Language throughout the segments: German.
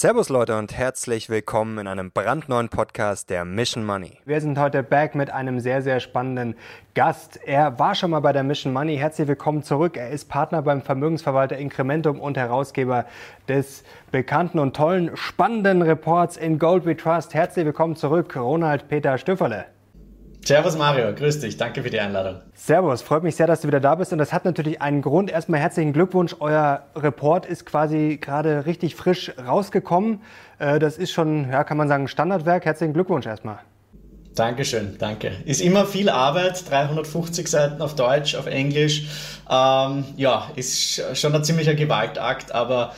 Servus Leute und herzlich willkommen in einem brandneuen Podcast der Mission Money. Wir sind heute back mit einem sehr, sehr spannenden Gast. Er war schon mal bei der Mission Money. Herzlich willkommen zurück. Er ist Partner beim Vermögensverwalter Incrementum und Herausgeber des bekannten und tollen, spannenden Reports in Gold We Trust. Herzlich willkommen zurück, Ronald Peter Stöfferle. Servus Mario, grüß dich, danke für die Einladung. Servus, freut mich sehr, dass du wieder da bist und das hat natürlich einen Grund. Erstmal herzlichen Glückwunsch, euer Report ist quasi gerade richtig frisch rausgekommen. Äh, das ist schon, ja, kann man sagen, Standardwerk. Herzlichen Glückwunsch erstmal. Dankeschön, danke. Ist immer viel Arbeit, 350 Seiten auf Deutsch, auf Englisch. Ähm, ja, ist schon ein ziemlicher Gewaltakt, aber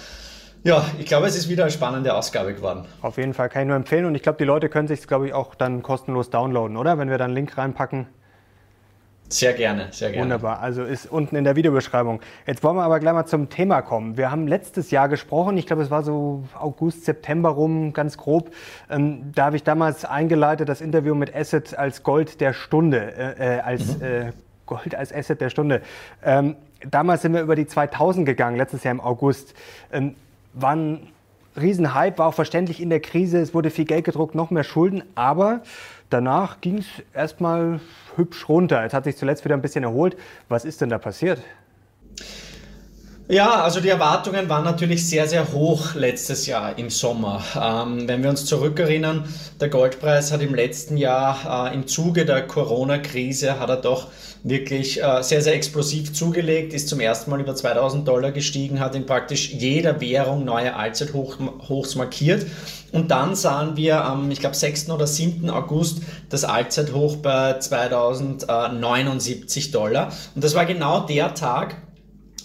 ja, ich glaube, es ist wieder eine spannende Ausgabe geworden. Auf jeden Fall kann ich nur empfehlen und ich glaube, die Leute können sich glaube ich, auch dann kostenlos downloaden, oder? Wenn wir dann einen Link reinpacken. Sehr gerne, sehr gerne. Wunderbar, also ist unten in der Videobeschreibung. Jetzt wollen wir aber gleich mal zum Thema kommen. Wir haben letztes Jahr gesprochen, ich glaube, es war so August, September rum, ganz grob. Ähm, da habe ich damals eingeleitet das Interview mit Asset als Gold der Stunde, äh, äh als mhm. äh, Gold als Asset der Stunde. Ähm, damals sind wir über die 2000 gegangen, letztes Jahr im August. Ähm, war ein Riesenhype, war auch verständlich in der Krise. Es wurde viel Geld gedruckt, noch mehr Schulden, aber danach ging es erstmal hübsch runter. Es hat sich zuletzt wieder ein bisschen erholt. Was ist denn da passiert? Ja, also die Erwartungen waren natürlich sehr, sehr hoch letztes Jahr im Sommer. Ähm, wenn wir uns zurückerinnern, der Goldpreis hat im letzten Jahr äh, im Zuge der Corona-Krise hat er doch wirklich äh, sehr, sehr explosiv zugelegt, ist zum ersten Mal über 2000 Dollar gestiegen, hat in praktisch jeder Währung neue Allzeithochs markiert. Und dann sahen wir am, ich glaube, 6. oder 7. August das Allzeithoch bei 2079 Dollar. Und das war genau der Tag,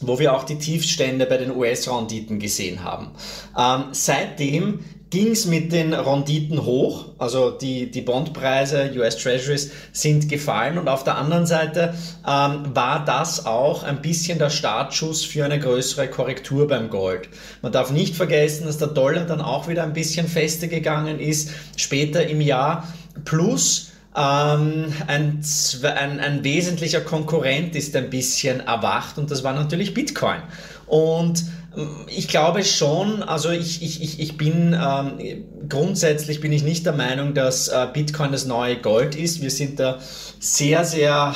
wo wir auch die Tiefstände bei den US-Renditen gesehen haben. Ähm, seitdem ging es mit den Renditen hoch, also die, die Bondpreise, US Treasuries sind gefallen und auf der anderen Seite ähm, war das auch ein bisschen der Startschuss für eine größere Korrektur beim Gold. Man darf nicht vergessen, dass der Dollar dann auch wieder ein bisschen fester gegangen ist, später im Jahr, plus ähm, ein, ein, ein wesentlicher Konkurrent ist ein bisschen erwacht und das war natürlich Bitcoin. Und ich glaube schon, also ich, ich, ich, ich bin ähm, grundsätzlich bin ich nicht der Meinung, dass äh, Bitcoin das neue Gold ist. Wir sind da sehr, sehr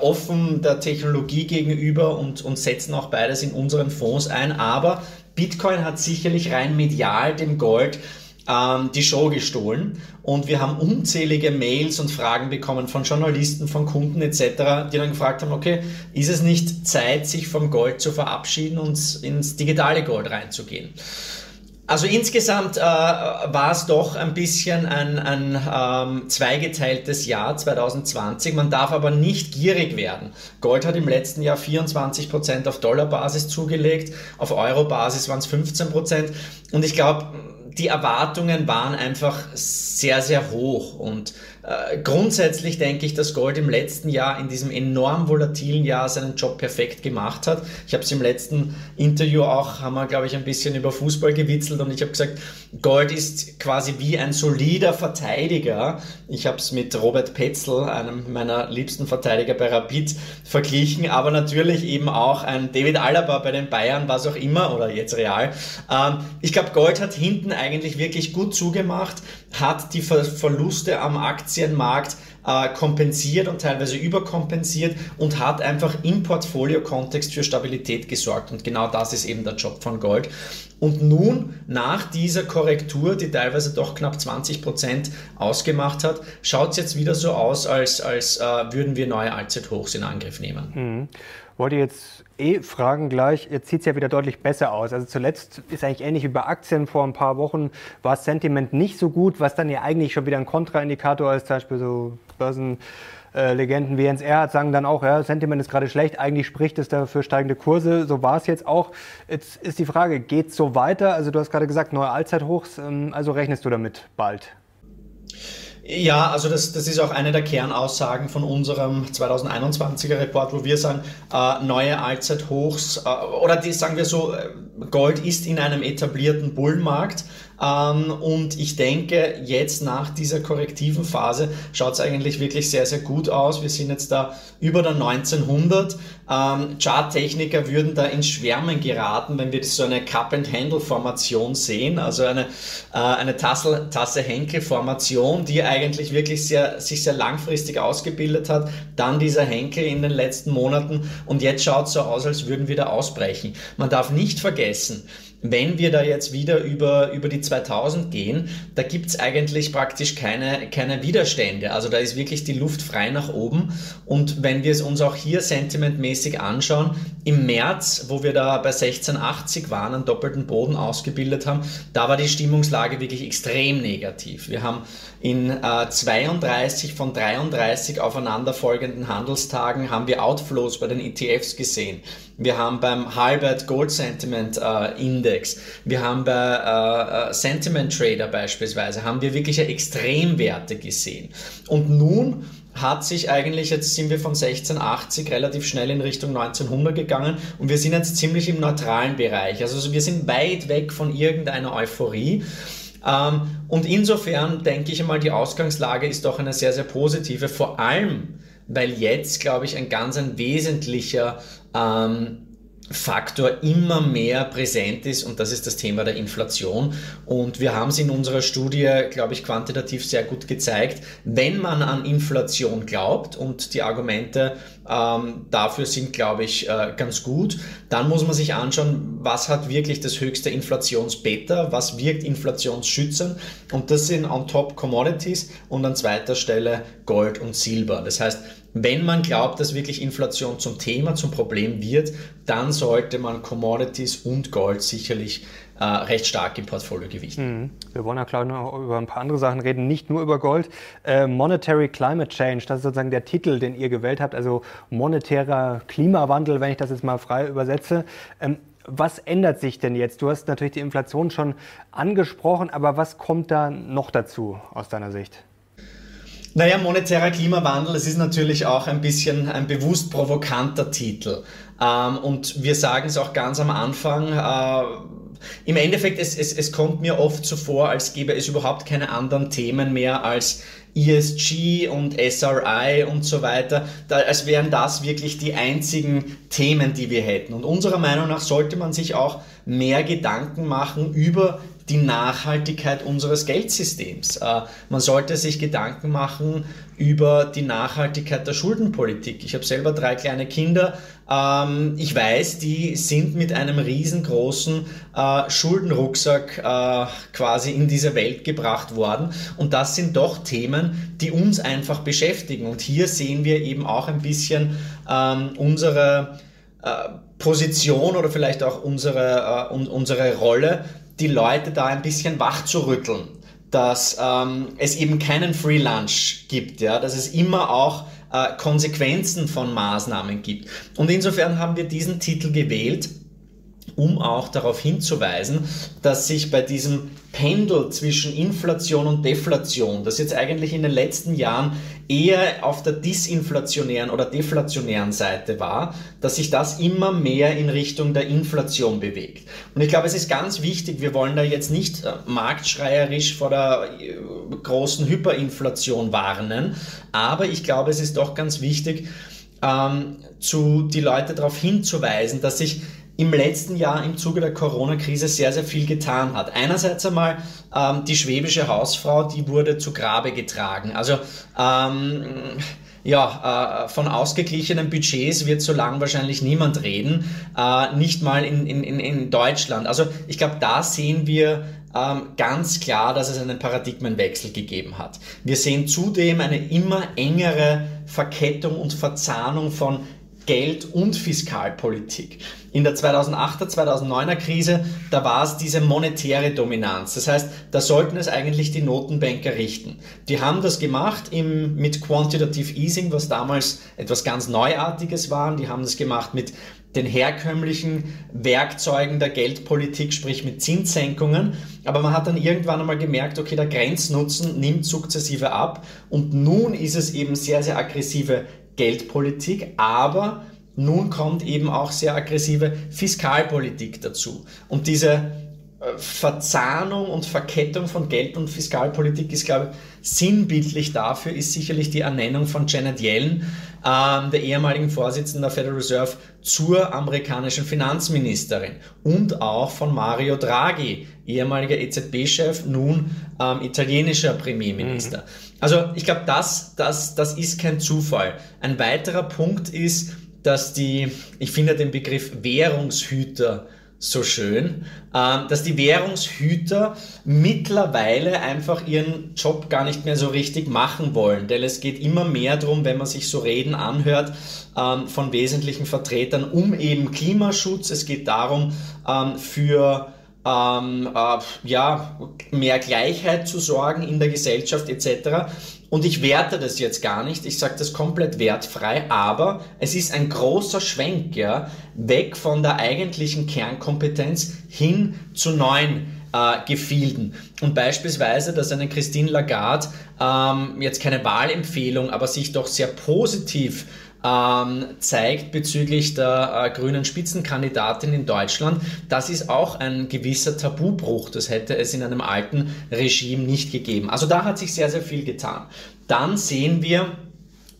äh, offen der Technologie gegenüber und, und setzen auch beides in unseren Fonds ein. Aber Bitcoin hat sicherlich rein medial dem Gold ähm, die Show gestohlen und wir haben unzählige Mails und Fragen bekommen von Journalisten, von Kunden etc., die dann gefragt haben, okay, ist es nicht Zeit, sich vom Gold zu verabschieden und ins digitale Gold reinzugehen? Also insgesamt äh, war es doch ein bisschen ein, ein ähm, zweigeteiltes Jahr 2020. Man darf aber nicht gierig werden. Gold hat im letzten Jahr 24 Prozent auf Dollarbasis zugelegt, auf Eurobasis waren es 15%. Prozent. Und ich glaube, die Erwartungen waren einfach sehr, sehr hoch. Und äh, grundsätzlich denke ich, dass Gold im letzten Jahr, in diesem enorm volatilen Jahr, seinen Job perfekt gemacht hat. Ich habe es im letzten Interview auch, haben wir, glaube ich, ein bisschen über Fußball gewitzelt und ich habe gesagt, Gold ist quasi wie ein solider Verteidiger. Ich habe es mit Robert Petzel, einem meiner liebsten Verteidiger bei Rapid, verglichen, aber natürlich eben auch ein David Alaba bei den Bayern, was auch immer, oder jetzt Real. Ähm, ich glaube, Gold hat hinten eigentlich wirklich gut zugemacht, hat die Ver Verluste am Aktienmarkt äh, kompensiert und teilweise überkompensiert und hat einfach im Portfolio-Kontext für Stabilität gesorgt. Und genau das ist eben der Job von Gold. Und nun, nach dieser Korrektur, die teilweise doch knapp 20 Prozent ausgemacht hat, schaut es jetzt wieder so aus, als, als äh, würden wir neue Allzeithochs in Angriff nehmen. Mhm. Wollte jetzt eh fragen gleich, jetzt sieht es ja wieder deutlich besser aus. Also zuletzt ist eigentlich ähnlich wie bei Aktien vor ein paar Wochen, war das Sentiment nicht so gut, was dann ja eigentlich schon wieder ein Kontraindikator ist, zum Beispiel so Börsen. Legenden wie Jens Erhardt sagen dann auch, ja, Sentiment ist gerade schlecht, eigentlich spricht es dafür steigende Kurse. So war es jetzt auch. Jetzt ist die Frage, geht es so weiter? Also du hast gerade gesagt, neue Allzeithochs, ähm, also rechnest du damit bald? Ja, also das, das ist auch eine der Kernaussagen von unserem 2021er Report, wo wir sagen, äh, neue Allzeithochs äh, oder die, sagen wir so, äh, Gold ist in einem etablierten Bullenmarkt. Ähm, und ich denke, jetzt nach dieser korrektiven Phase schaut es eigentlich wirklich sehr, sehr gut aus. Wir sind jetzt da über der 1900. Ähm, Charttechniker würden da ins Schwärmen geraten, wenn wir so eine Cup-and-Handle-Formation sehen, also eine, äh, eine Tasse-Henkel-Formation, die eigentlich wirklich sehr, sich sehr langfristig ausgebildet hat. Dann dieser Henkel in den letzten Monaten und jetzt schaut es so aus, als würden wir da ausbrechen. Man darf nicht vergessen, wenn wir da jetzt wieder über, über die 2000 gehen, da gibt's eigentlich praktisch keine, keine Widerstände. Also da ist wirklich die Luft frei nach oben. Und wenn wir es uns auch hier sentimentmäßig anschauen, im März, wo wir da bei 1680 waren, einen doppelten Boden ausgebildet haben, da war die Stimmungslage wirklich extrem negativ. Wir haben in äh, 32 von 33 aufeinanderfolgenden Handelstagen haben wir Outflows bei den ETFs gesehen. Wir haben beim Halbert Gold Sentiment äh, Index, wir haben bei äh, äh, Sentiment Trader beispielsweise, haben wir wirkliche Extremwerte gesehen. Und nun hat sich eigentlich, jetzt sind wir von 1680 relativ schnell in Richtung 1900 gegangen und wir sind jetzt ziemlich im neutralen Bereich. Also wir sind weit weg von irgendeiner Euphorie. Ähm, und insofern denke ich einmal, die Ausgangslage ist doch eine sehr, sehr positive, vor allem, weil jetzt, glaube ich, ein ganz ein wesentlicher ähm, Faktor immer mehr präsent ist und das ist das Thema der Inflation. Und wir haben es in unserer Studie, glaube ich, quantitativ sehr gut gezeigt. Wenn man an Inflation glaubt und die Argumente ähm, dafür sind, glaube ich, äh, ganz gut, dann muss man sich anschauen, was hat wirklich das höchste Inflationsbeta, was wirkt inflationsschützend und das sind on top Commodities und an zweiter Stelle Gold und Silber. Das heißt, wenn man glaubt, dass wirklich Inflation zum Thema, zum Problem wird, dann sollte man Commodities und Gold sicherlich äh, recht stark im Portfolio gewichten. Mhm. Wir wollen ja klar noch über ein paar andere Sachen reden, nicht nur über Gold. Äh, Monetary Climate Change, das ist sozusagen der Titel, den ihr gewählt habt, also monetärer Klimawandel, wenn ich das jetzt mal frei übersetze. Ähm, was ändert sich denn jetzt? Du hast natürlich die Inflation schon angesprochen, aber was kommt da noch dazu aus deiner Sicht? Naja, monetärer Klimawandel, das ist natürlich auch ein bisschen ein bewusst provokanter Titel. Ähm, und wir sagen es auch ganz am Anfang, äh, im Endeffekt, es, es, es kommt mir oft so vor, als gäbe es überhaupt keine anderen Themen mehr als ESG und SRI und so weiter, da, als wären das wirklich die einzigen Themen, die wir hätten. Und unserer Meinung nach sollte man sich auch mehr Gedanken machen über die Nachhaltigkeit unseres Geldsystems. Äh, man sollte sich Gedanken machen über die Nachhaltigkeit der Schuldenpolitik. Ich habe selber drei kleine Kinder. Ähm, ich weiß, die sind mit einem riesengroßen äh, Schuldenrucksack äh, quasi in diese Welt gebracht worden. Und das sind doch Themen, die uns einfach beschäftigen. Und hier sehen wir eben auch ein bisschen ähm, unsere Position oder vielleicht auch unsere, unsere Rolle die Leute da ein bisschen wach zu rütteln, dass ähm, es eben keinen Free Lunch gibt, ja, dass es immer auch äh, Konsequenzen von Maßnahmen gibt. Und insofern haben wir diesen Titel gewählt, um auch darauf hinzuweisen, dass sich bei diesem Pendel zwischen Inflation und Deflation, das jetzt eigentlich in den letzten Jahren eher auf der disinflationären oder deflationären Seite war, dass sich das immer mehr in Richtung der Inflation bewegt. Und ich glaube, es ist ganz wichtig, wir wollen da jetzt nicht äh, marktschreierisch vor der äh, großen Hyperinflation warnen, aber ich glaube, es ist doch ganz wichtig, ähm, zu, die Leute darauf hinzuweisen, dass sich im letzten Jahr im Zuge der Corona-Krise sehr, sehr viel getan hat. Einerseits einmal ähm, die schwäbische Hausfrau, die wurde zu Grabe getragen. Also ähm, ja, äh, von ausgeglichenen Budgets wird so lang wahrscheinlich niemand reden, äh, nicht mal in, in, in Deutschland. Also ich glaube, da sehen wir ähm, ganz klar, dass es einen Paradigmenwechsel gegeben hat. Wir sehen zudem eine immer engere Verkettung und Verzahnung von Geld- und Fiskalpolitik. In der 2008er, 2009er Krise, da war es diese monetäre Dominanz. Das heißt, da sollten es eigentlich die Notenbanker richten. Die haben das gemacht im, mit Quantitative Easing, was damals etwas ganz Neuartiges war. Die haben das gemacht mit den herkömmlichen Werkzeugen der Geldpolitik, sprich mit Zinssenkungen. Aber man hat dann irgendwann einmal gemerkt, okay, der Grenznutzen nimmt sukzessive ab und nun ist es eben sehr, sehr aggressive Geldpolitik, aber nun kommt eben auch sehr aggressive Fiskalpolitik dazu. Und diese Verzahnung und Verkettung von Geld- und Fiskalpolitik ist, glaube ich, sinnbildlich dafür ist sicherlich die Ernennung von Janet Yellen, ähm, der ehemaligen Vorsitzenden der Federal Reserve, zur amerikanischen Finanzministerin und auch von Mario Draghi, ehemaliger EZB-Chef, nun ähm, italienischer Premierminister. Mhm. Also ich glaube, das, das, das ist kein Zufall. Ein weiterer Punkt ist, dass die, ich finde den Begriff Währungshüter so schön, ähm, dass die Währungshüter mittlerweile einfach ihren Job gar nicht mehr so richtig machen wollen. Denn es geht immer mehr darum, wenn man sich so Reden anhört ähm, von wesentlichen Vertretern, um eben Klimaschutz. Es geht darum, ähm, für ähm, äh, ja, mehr Gleichheit zu sorgen in der Gesellschaft etc. Und ich werte das jetzt gar nicht, ich sage das komplett wertfrei, aber es ist ein großer Schwenk, ja, weg von der eigentlichen Kernkompetenz hin zu neuen äh, Gefilden. Und beispielsweise, dass eine Christine Lagarde ähm, jetzt keine Wahlempfehlung, aber sich doch sehr positiv zeigt bezüglich der äh, grünen Spitzenkandidatin in Deutschland. Das ist auch ein gewisser Tabubruch. Das hätte es in einem alten Regime nicht gegeben. Also da hat sich sehr, sehr viel getan. Dann sehen wir,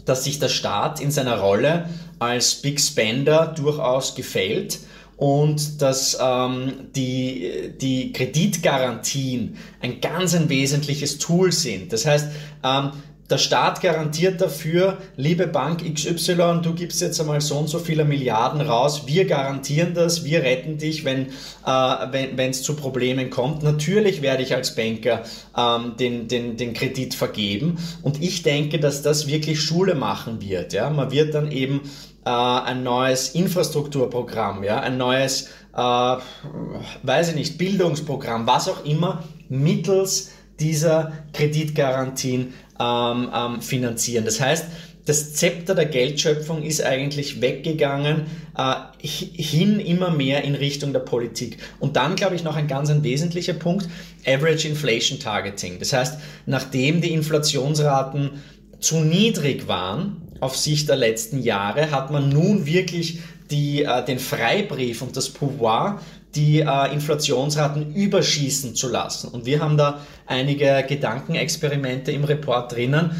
dass sich der Staat in seiner Rolle als Big Spender durchaus gefällt und dass ähm, die, die Kreditgarantien ein ganz ein wesentliches Tool sind. Das heißt, ähm, der Staat garantiert dafür, liebe Bank XY, du gibst jetzt einmal so und so viele Milliarden raus, wir garantieren das, wir retten dich, wenn äh, wenn es zu Problemen kommt. Natürlich werde ich als Banker ähm, den, den, den Kredit vergeben und ich denke, dass das wirklich Schule machen wird. Ja? Man wird dann eben äh, ein neues Infrastrukturprogramm, ja? ein neues, äh, weiß ich nicht, Bildungsprogramm, was auch immer, mittels dieser Kreditgarantien ähm, ähm, finanzieren. Das heißt, das Zepter der Geldschöpfung ist eigentlich weggegangen, äh, hin immer mehr in Richtung der Politik. Und dann, glaube ich, noch ein ganz ein wesentlicher Punkt, Average Inflation Targeting. Das heißt, nachdem die Inflationsraten zu niedrig waren auf Sicht der letzten Jahre, hat man nun wirklich die, äh, den Freibrief und das Pouvoir die äh, Inflationsraten überschießen zu lassen. Und wir haben da einige Gedankenexperimente im Report drinnen,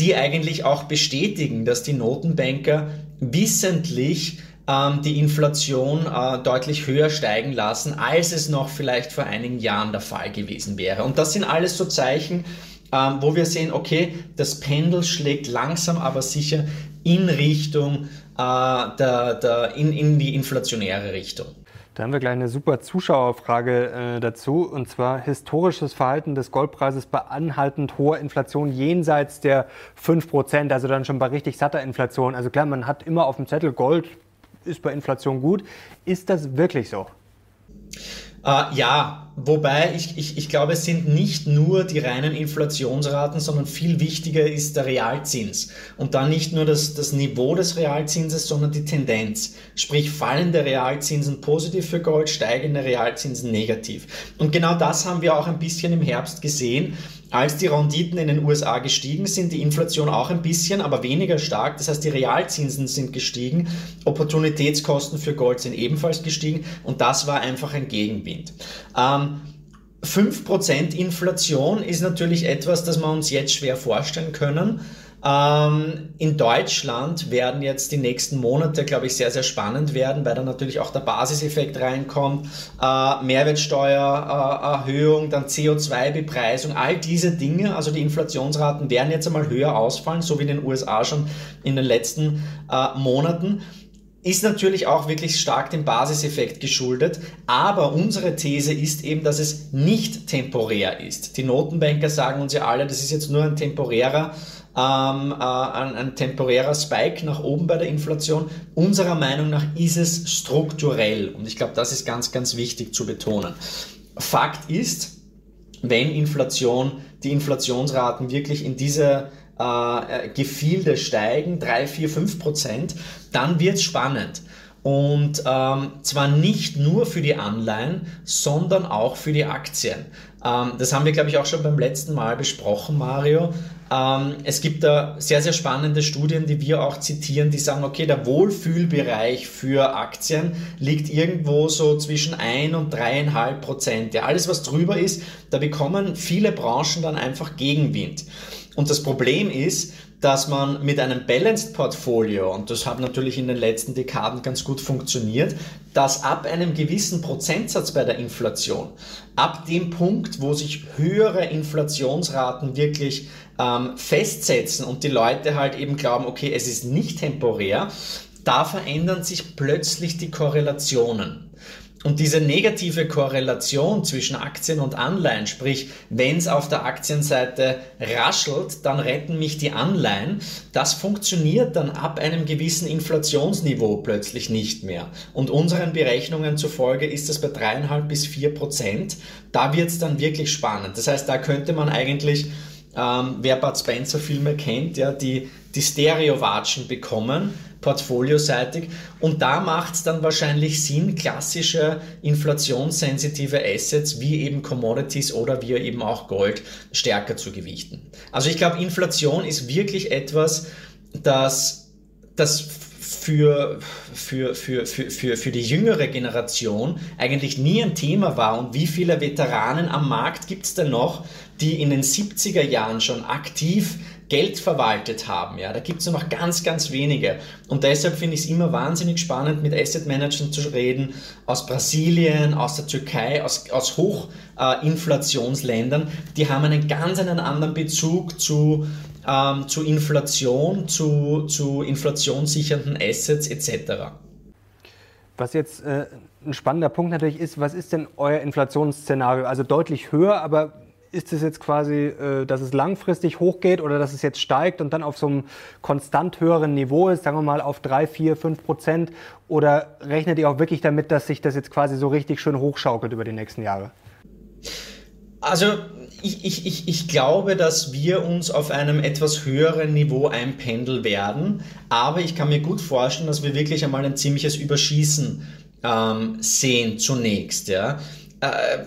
die eigentlich auch bestätigen, dass die Notenbanker wissentlich ähm, die Inflation äh, deutlich höher steigen lassen, als es noch vielleicht vor einigen Jahren der Fall gewesen wäre. Und das sind alles so Zeichen, ähm, wo wir sehen, okay, das Pendel schlägt langsam aber sicher in Richtung äh, der, der, in, in die inflationäre Richtung. Da haben wir gleich eine super Zuschauerfrage äh, dazu, und zwar historisches Verhalten des Goldpreises bei anhaltend hoher Inflation jenseits der 5 Prozent, also dann schon bei richtig satter Inflation. Also klar, man hat immer auf dem Zettel Gold ist bei Inflation gut. Ist das wirklich so? Äh, ja, wobei ich, ich, ich glaube, es sind nicht nur die reinen Inflationsraten, sondern viel wichtiger ist der Realzins. Und dann nicht nur das, das Niveau des Realzinses, sondern die Tendenz. Sprich, fallende Realzinsen positiv für Gold, steigende Realzinsen negativ. Und genau das haben wir auch ein bisschen im Herbst gesehen als die Renditen in den USA gestiegen sind, die Inflation auch ein bisschen, aber weniger stark. Das heißt, die Realzinsen sind gestiegen, Opportunitätskosten für Gold sind ebenfalls gestiegen und das war einfach ein Gegenwind. Ähm, 5% Inflation ist natürlich etwas, das wir uns jetzt schwer vorstellen können. Ähm, in Deutschland werden jetzt die nächsten Monate, glaube ich, sehr, sehr spannend werden, weil dann natürlich auch der Basiseffekt reinkommt, äh, Mehrwertsteuererhöhung, äh, dann CO2-Bepreisung, all diese Dinge. Also die Inflationsraten werden jetzt einmal höher ausfallen, so wie in den USA schon in den letzten äh, Monaten ist natürlich auch wirklich stark dem Basiseffekt geschuldet. Aber unsere These ist eben, dass es nicht temporär ist. Die Notenbanker sagen uns ja alle, das ist jetzt nur ein temporärer ähm, äh, ein, ein temporärer Spike nach oben bei der Inflation. Unserer Meinung nach ist es strukturell und ich glaube, das ist ganz, ganz wichtig zu betonen. Fakt ist, wenn Inflation, die Inflationsraten wirklich in diese äh, Gefilde steigen, 3, 4, 5 Prozent, dann wird es spannend. Und ähm, zwar nicht nur für die Anleihen, sondern auch für die Aktien. Ähm, das haben wir, glaube ich, auch schon beim letzten Mal besprochen, Mario. Ähm, es gibt da sehr, sehr spannende Studien, die wir auch zitieren, die sagen, okay, der Wohlfühlbereich für Aktien liegt irgendwo so zwischen 1 und 3,5 Prozent. Ja, alles, was drüber ist, da bekommen viele Branchen dann einfach Gegenwind. Und das Problem ist, dass man mit einem Balanced Portfolio, und das hat natürlich in den letzten Dekaden ganz gut funktioniert, dass ab einem gewissen Prozentsatz bei der Inflation, ab dem Punkt, wo sich höhere Inflationsraten wirklich ähm, festsetzen und die Leute halt eben glauben, okay, es ist nicht temporär, da verändern sich plötzlich die Korrelationen. Und diese negative Korrelation zwischen Aktien und Anleihen, sprich, wenn es auf der Aktienseite raschelt, dann retten mich die Anleihen, das funktioniert dann ab einem gewissen Inflationsniveau plötzlich nicht mehr. Und unseren Berechnungen zufolge ist das bei dreieinhalb bis vier Prozent. Da wird es dann wirklich spannend. Das heißt, da könnte man eigentlich ähm, wer Bud Spencer Filme kennt, ja, die, die Stereo-Watschen bekommen, portfolioseitig. Und da macht es dann wahrscheinlich Sinn, klassische inflationssensitive Assets wie eben Commodities oder wie eben auch Gold stärker zu gewichten. Also ich glaube, Inflation ist wirklich etwas, das, das für, für, für, für, für, für die jüngere Generation eigentlich nie ein Thema war. Und wie viele Veteranen am Markt gibt es denn noch, die in den 70er Jahren schon aktiv Geld verwaltet haben. Ja, da gibt es noch ganz, ganz wenige. Und deshalb finde ich es immer wahnsinnig spannend, mit Asset Managern zu reden, aus Brasilien, aus der Türkei, aus, aus Hochinflationsländern. Äh, die haben einen ganz einen anderen Bezug zu, ähm, zu Inflation, zu, zu inflationssichernden Assets etc. Was jetzt äh, ein spannender Punkt natürlich ist, was ist denn euer Inflationsszenario? Also deutlich höher, aber ist es jetzt quasi, äh, dass es langfristig hochgeht oder dass es jetzt steigt und dann auf so einem konstant höheren Niveau ist, sagen wir mal auf 3, 4, 5 Prozent? Oder rechnet ihr auch wirklich damit, dass sich das jetzt quasi so richtig schön hochschaukelt über die nächsten Jahre? Also ich, ich, ich, ich glaube, dass wir uns auf einem etwas höheren Niveau einpendeln werden, aber ich kann mir gut vorstellen, dass wir wirklich einmal ein ziemliches Überschießen ähm, sehen zunächst. Ja? Äh,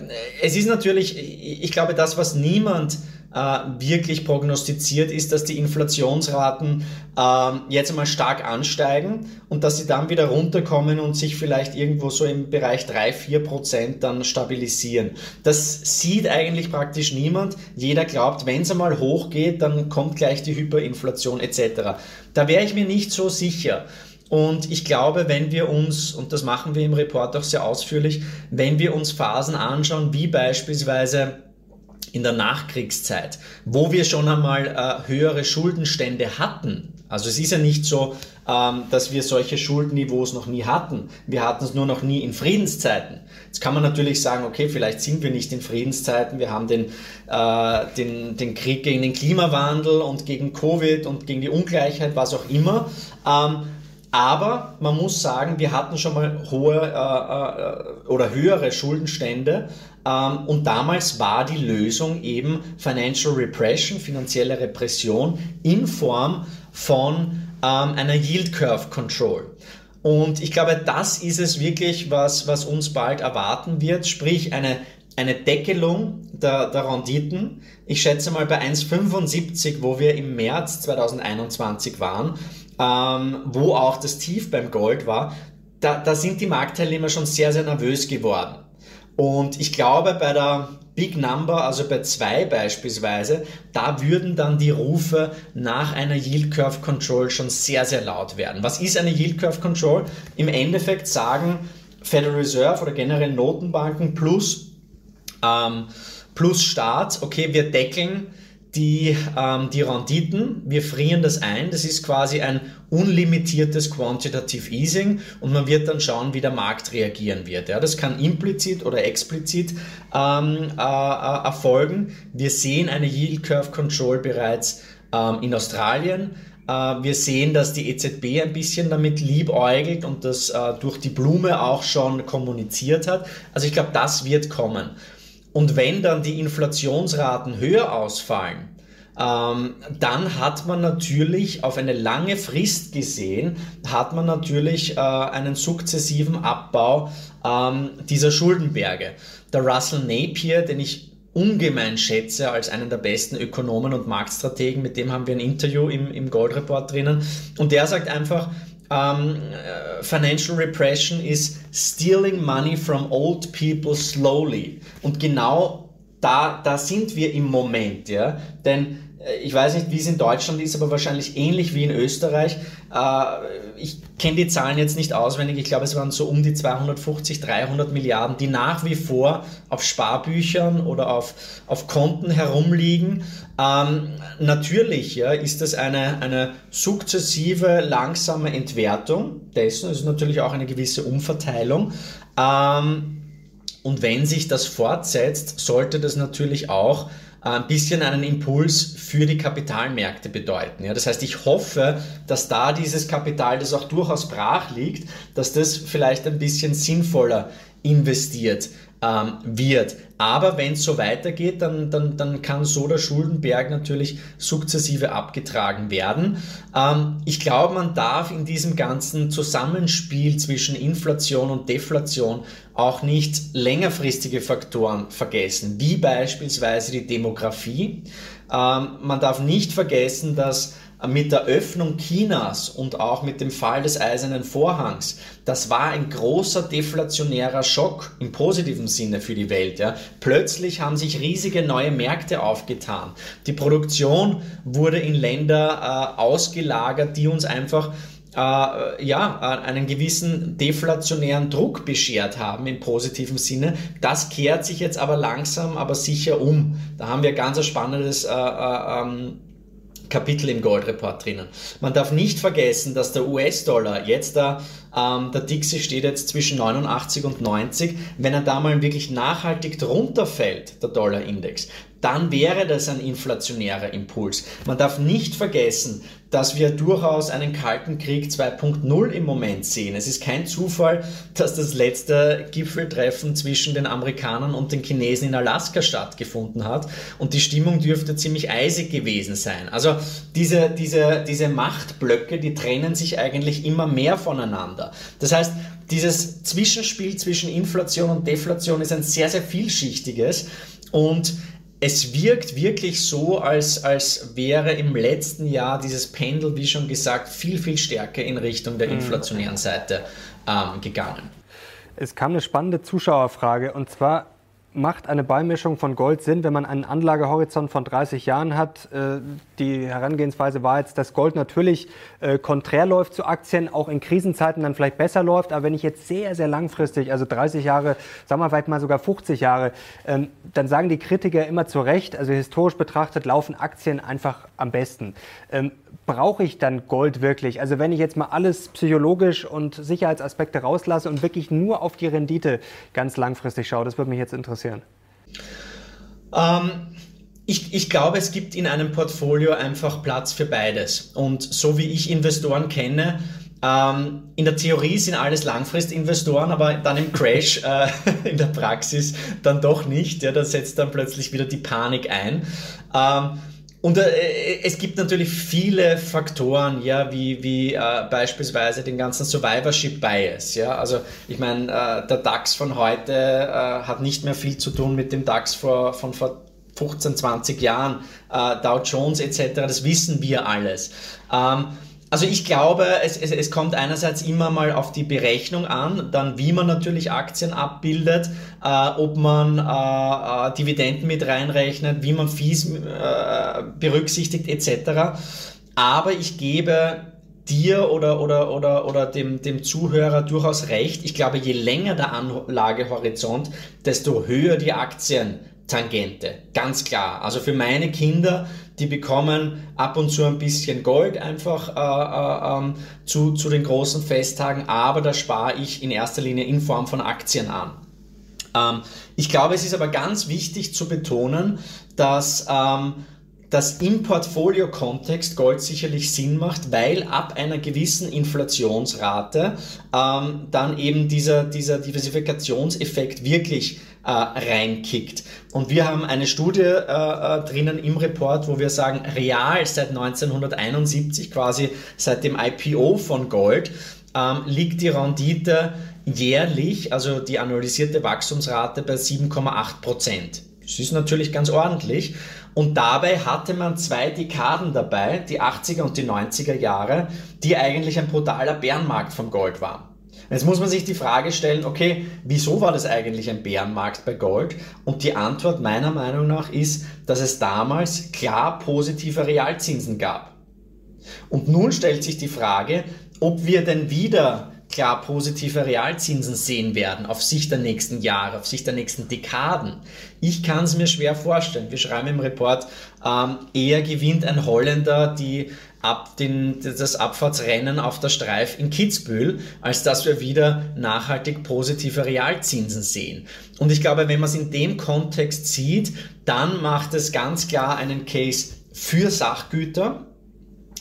es ist natürlich, ich glaube, das, was niemand äh, wirklich prognostiziert, ist, dass die Inflationsraten äh, jetzt einmal stark ansteigen und dass sie dann wieder runterkommen und sich vielleicht irgendwo so im Bereich 3-4 Prozent dann stabilisieren. Das sieht eigentlich praktisch niemand. Jeder glaubt, wenn es einmal hochgeht, dann kommt gleich die Hyperinflation etc. Da wäre ich mir nicht so sicher. Und ich glaube, wenn wir uns, und das machen wir im Report auch sehr ausführlich, wenn wir uns Phasen anschauen, wie beispielsweise in der Nachkriegszeit, wo wir schon einmal äh, höhere Schuldenstände hatten. Also es ist ja nicht so, ähm, dass wir solche Schuldenniveaus noch nie hatten. Wir hatten es nur noch nie in Friedenszeiten. Jetzt kann man natürlich sagen, okay, vielleicht sind wir nicht in Friedenszeiten. Wir haben den, äh, den, den Krieg gegen den Klimawandel und gegen Covid und gegen die Ungleichheit, was auch immer. Ähm, aber man muss sagen, wir hatten schon mal hohe äh, äh, oder höhere Schuldenstände ähm, und damals war die Lösung eben Financial Repression, finanzielle Repression in Form von ähm, einer Yield Curve Control. Und ich glaube, das ist es wirklich, was, was uns bald erwarten wird, sprich eine, eine Deckelung der, der Renditen. Ich schätze mal bei 1,75, wo wir im März 2021 waren, ähm, wo auch das Tief beim Gold war, da, da sind die Marktteilnehmer schon sehr, sehr nervös geworden. Und ich glaube, bei der Big Number, also bei zwei beispielsweise, da würden dann die Rufe nach einer Yield Curve Control schon sehr, sehr laut werden. Was ist eine Yield Curve Control? Im Endeffekt sagen Federal Reserve oder generell Notenbanken plus, ähm, plus Staat, okay, wir deckeln die, ähm, die Renditen, wir frieren das ein, das ist quasi ein unlimitiertes Quantitative Easing und man wird dann schauen, wie der Markt reagieren wird. Ja, das kann implizit oder explizit ähm, äh, äh, erfolgen. Wir sehen eine Yield Curve Control bereits ähm, in Australien. Äh, wir sehen, dass die EZB ein bisschen damit liebäugelt und das äh, durch die Blume auch schon kommuniziert hat. Also ich glaube, das wird kommen. Und wenn dann die Inflationsraten höher ausfallen, ähm, dann hat man natürlich auf eine lange Frist gesehen, hat man natürlich äh, einen sukzessiven Abbau ähm, dieser Schuldenberge. Der Russell Napier, den ich ungemein schätze als einen der besten Ökonomen und Marktstrategen. Mit dem haben wir ein Interview im, im Gold Report drinnen. Und der sagt einfach, um, ähm, uh, financial repression is stealing money from old people slowly. Und genau da, da sind wir im Moment, ja. Denn äh, ich weiß nicht, wie es in Deutschland ist, aber wahrscheinlich ähnlich wie in Österreich. Äh, ich kenne die Zahlen jetzt nicht auswendig. Ich glaube, es waren so um die 250, 300 Milliarden, die nach wie vor auf Sparbüchern oder auf, auf Konten herumliegen. Ähm, natürlich ja, ist das eine, eine sukzessive, langsame Entwertung dessen. Es ist natürlich auch eine gewisse Umverteilung. Ähm, und wenn sich das fortsetzt, sollte das natürlich auch ein bisschen einen Impuls für die Kapitalmärkte bedeuten. Ja, das heißt, ich hoffe, dass da dieses Kapital, das auch durchaus brach liegt, dass das vielleicht ein bisschen sinnvoller investiert ähm, wird. Aber wenn es so weitergeht, dann, dann, dann kann so der Schuldenberg natürlich sukzessive abgetragen werden. Ähm, ich glaube, man darf in diesem ganzen Zusammenspiel zwischen Inflation und Deflation auch nicht längerfristige Faktoren vergessen, wie beispielsweise die Demografie. Ähm, man darf nicht vergessen, dass mit der Öffnung Chinas und auch mit dem Fall des Eisernen Vorhangs, das war ein großer deflationärer Schock im positiven Sinne für die Welt. Ja. Plötzlich haben sich riesige neue Märkte aufgetan. Die Produktion wurde in Länder äh, ausgelagert, die uns einfach äh, ja, einen gewissen deflationären Druck beschert haben im positiven Sinne. Das kehrt sich jetzt aber langsam, aber sicher um. Da haben wir ganz ein spannendes äh, äh, ähm, Kapitel im Gold Report drinnen. Man darf nicht vergessen, dass der US-Dollar jetzt da, ähm, der Dixie steht jetzt zwischen 89 und 90. Wenn er da mal wirklich nachhaltig drunter fällt, der Dollar-Index, dann wäre das ein inflationärer Impuls. Man darf nicht vergessen, dass wir durchaus einen Kalten Krieg 2.0 im Moment sehen. Es ist kein Zufall, dass das letzte Gipfeltreffen zwischen den Amerikanern und den Chinesen in Alaska stattgefunden hat und die Stimmung dürfte ziemlich eisig gewesen sein. Also diese, diese, diese Machtblöcke, die trennen sich eigentlich immer mehr voneinander. Das heißt, dieses Zwischenspiel zwischen Inflation und Deflation ist ein sehr, sehr vielschichtiges und es wirkt wirklich so, als, als wäre im letzten Jahr dieses Pendel, wie schon gesagt, viel, viel stärker in Richtung der mhm. inflationären Seite ähm, gegangen. Es kam eine spannende Zuschauerfrage und zwar, macht eine Beimischung von Gold Sinn, wenn man einen Anlagehorizont von 30 Jahren hat? Äh, die Herangehensweise war jetzt, dass Gold natürlich äh, konträr läuft zu Aktien, auch in Krisenzeiten dann vielleicht besser läuft. Aber wenn ich jetzt sehr, sehr langfristig, also 30 Jahre, sagen wir vielleicht mal sogar 50 Jahre, ähm, dann sagen die Kritiker immer zu Recht, also historisch betrachtet laufen Aktien einfach am besten. Brauche ich dann Gold wirklich? Also wenn ich jetzt mal alles psychologisch und Sicherheitsaspekte rauslasse und wirklich nur auf die Rendite ganz langfristig schaue, das würde mich jetzt interessieren. Ähm, ich, ich glaube, es gibt in einem Portfolio einfach Platz für beides. Und so wie ich Investoren kenne, ähm, in der Theorie sind alles Langfristinvestoren, aber dann im Crash äh, in der Praxis dann doch nicht. Ja, da setzt dann plötzlich wieder die Panik ein. Ähm, und äh, es gibt natürlich viele Faktoren, ja, wie, wie äh, beispielsweise den ganzen Survivorship Bias. Ja? Also ich meine, äh, der DAX von heute äh, hat nicht mehr viel zu tun mit dem DAX vor, von vor 15, 20 Jahren, äh, Dow Jones etc., das wissen wir alles. Ähm, also ich glaube, es, es, es kommt einerseits immer mal auf die Berechnung an, dann wie man natürlich Aktien abbildet, äh, ob man äh, äh, Dividenden mit reinrechnet, wie man Fees äh, berücksichtigt etc. Aber ich gebe dir oder, oder, oder, oder dem, dem Zuhörer durchaus recht. Ich glaube, je länger der Anlagehorizont, desto höher die Aktien Tangente, ganz klar. Also für meine Kinder, die bekommen ab und zu ein bisschen Gold einfach äh, äh, ähm, zu, zu den großen Festtagen, aber da spare ich in erster Linie in Form von Aktien an. Ähm, ich glaube, es ist aber ganz wichtig zu betonen, dass ähm, dass im Portfolio-Kontext Gold sicherlich Sinn macht, weil ab einer gewissen Inflationsrate ähm, dann eben dieser, dieser Diversifikationseffekt wirklich äh, reinkickt. Und wir haben eine Studie äh, äh drinnen im Report, wo wir sagen, real seit 1971, quasi seit dem IPO von Gold, ähm, liegt die Rendite jährlich, also die analysierte Wachstumsrate bei 7,8 Prozent Das ist natürlich ganz ordentlich. Und dabei hatte man zwei Dekaden dabei, die 80er und die 90er Jahre, die eigentlich ein brutaler Bärenmarkt vom Gold waren. Jetzt muss man sich die Frage stellen, okay, wieso war das eigentlich ein Bärenmarkt bei Gold? Und die Antwort meiner Meinung nach ist, dass es damals klar positive Realzinsen gab. Und nun stellt sich die Frage, ob wir denn wieder klar positive Realzinsen sehen werden auf Sicht der nächsten Jahre, auf Sicht der nächsten Dekaden. Ich kann es mir schwer vorstellen. Wir schreiben im Report, ähm, eher gewinnt ein Holländer die ab den, das Abfahrtsrennen auf der Streif in Kitzbühel, als dass wir wieder nachhaltig positive Realzinsen sehen. Und ich glaube, wenn man es in dem Kontext sieht, dann macht es ganz klar einen Case für Sachgüter,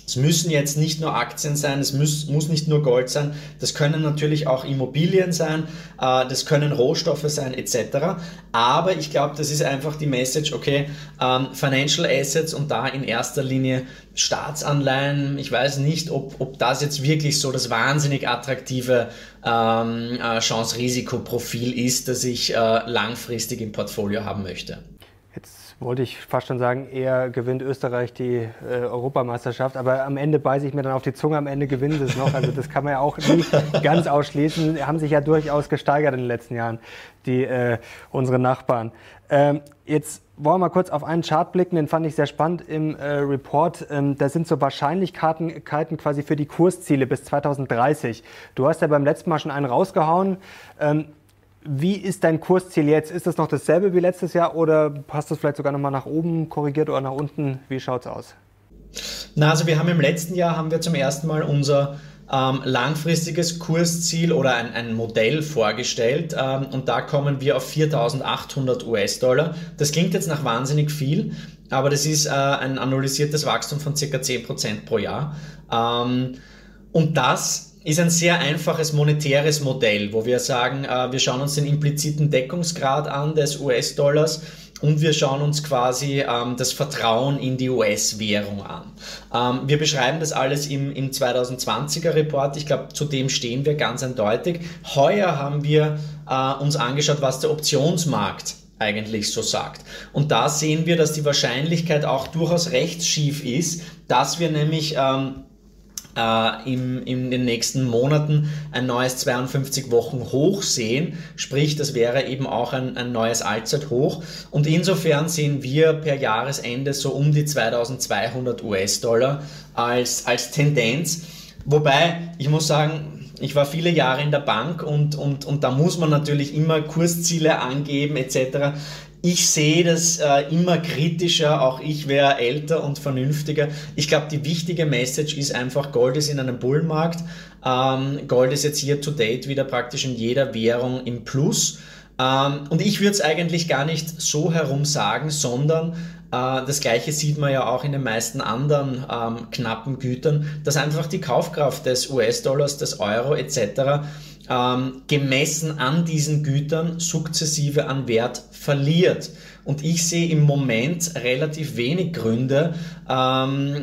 es müssen jetzt nicht nur Aktien sein, es muss, muss nicht nur Gold sein, das können natürlich auch Immobilien sein, äh, das können Rohstoffe sein etc. Aber ich glaube, das ist einfach die Message, okay, ähm, Financial Assets und da in erster Linie Staatsanleihen, ich weiß nicht, ob, ob das jetzt wirklich so das wahnsinnig attraktive ähm, äh, Chance-Risiko-Profil ist, das ich äh, langfristig im Portfolio haben möchte wollte ich fast schon sagen, eher gewinnt Österreich die äh, Europameisterschaft. Aber am Ende beiße ich mir dann auf die Zunge, am Ende gewinnen sie es noch. Also das kann man ja auch nie ganz ausschließen. Haben sich ja durchaus gesteigert in den letzten Jahren, die äh, unsere Nachbarn. Ähm, jetzt wollen wir mal kurz auf einen Chart blicken, den fand ich sehr spannend im äh, Report. Ähm, da sind so Wahrscheinlichkeiten quasi für die Kursziele bis 2030. Du hast ja beim letzten Mal schon einen rausgehauen. Ähm, wie ist dein Kursziel jetzt? Ist das noch dasselbe wie letztes Jahr oder hast du es vielleicht sogar nochmal nach oben korrigiert oder nach unten? Wie schaut es aus? Na, also wir haben im letzten Jahr haben wir zum ersten Mal unser ähm, langfristiges Kursziel oder ein, ein Modell vorgestellt ähm, und da kommen wir auf 4.800 US-Dollar. Das klingt jetzt nach wahnsinnig viel, aber das ist äh, ein analysiertes Wachstum von ca. 10% pro Jahr. Ähm, und das ist ein sehr einfaches monetäres Modell, wo wir sagen, äh, wir schauen uns den impliziten Deckungsgrad an des US-Dollars und wir schauen uns quasi ähm, das Vertrauen in die US-Währung an. Ähm, wir beschreiben das alles im, im 2020er Report. Ich glaube, zu dem stehen wir ganz eindeutig. Heuer haben wir äh, uns angeschaut, was der Optionsmarkt eigentlich so sagt. Und da sehen wir, dass die Wahrscheinlichkeit auch durchaus rechtsschief ist, dass wir nämlich ähm, äh, im, in den nächsten Monaten ein neues 52 Wochen Hoch sehen. Sprich, das wäre eben auch ein, ein neues Allzeithoch. Und insofern sehen wir per Jahresende so um die 2200 US-Dollar als, als Tendenz. Wobei, ich muss sagen, ich war viele Jahre in der Bank und, und, und da muss man natürlich immer Kursziele angeben etc. Ich sehe das äh, immer kritischer, auch ich wäre älter und vernünftiger. Ich glaube, die wichtige Message ist einfach, Gold ist in einem Bullenmarkt. Ähm, Gold ist jetzt hier to date wieder praktisch in jeder Währung im Plus. Ähm, und ich würde es eigentlich gar nicht so herum sagen, sondern äh, das gleiche sieht man ja auch in den meisten anderen ähm, knappen Gütern, dass einfach die Kaufkraft des US-Dollars, des Euro etc ähm, gemessen an diesen Gütern sukzessive an Wert verliert. Und ich sehe im Moment relativ wenig Gründe, ähm,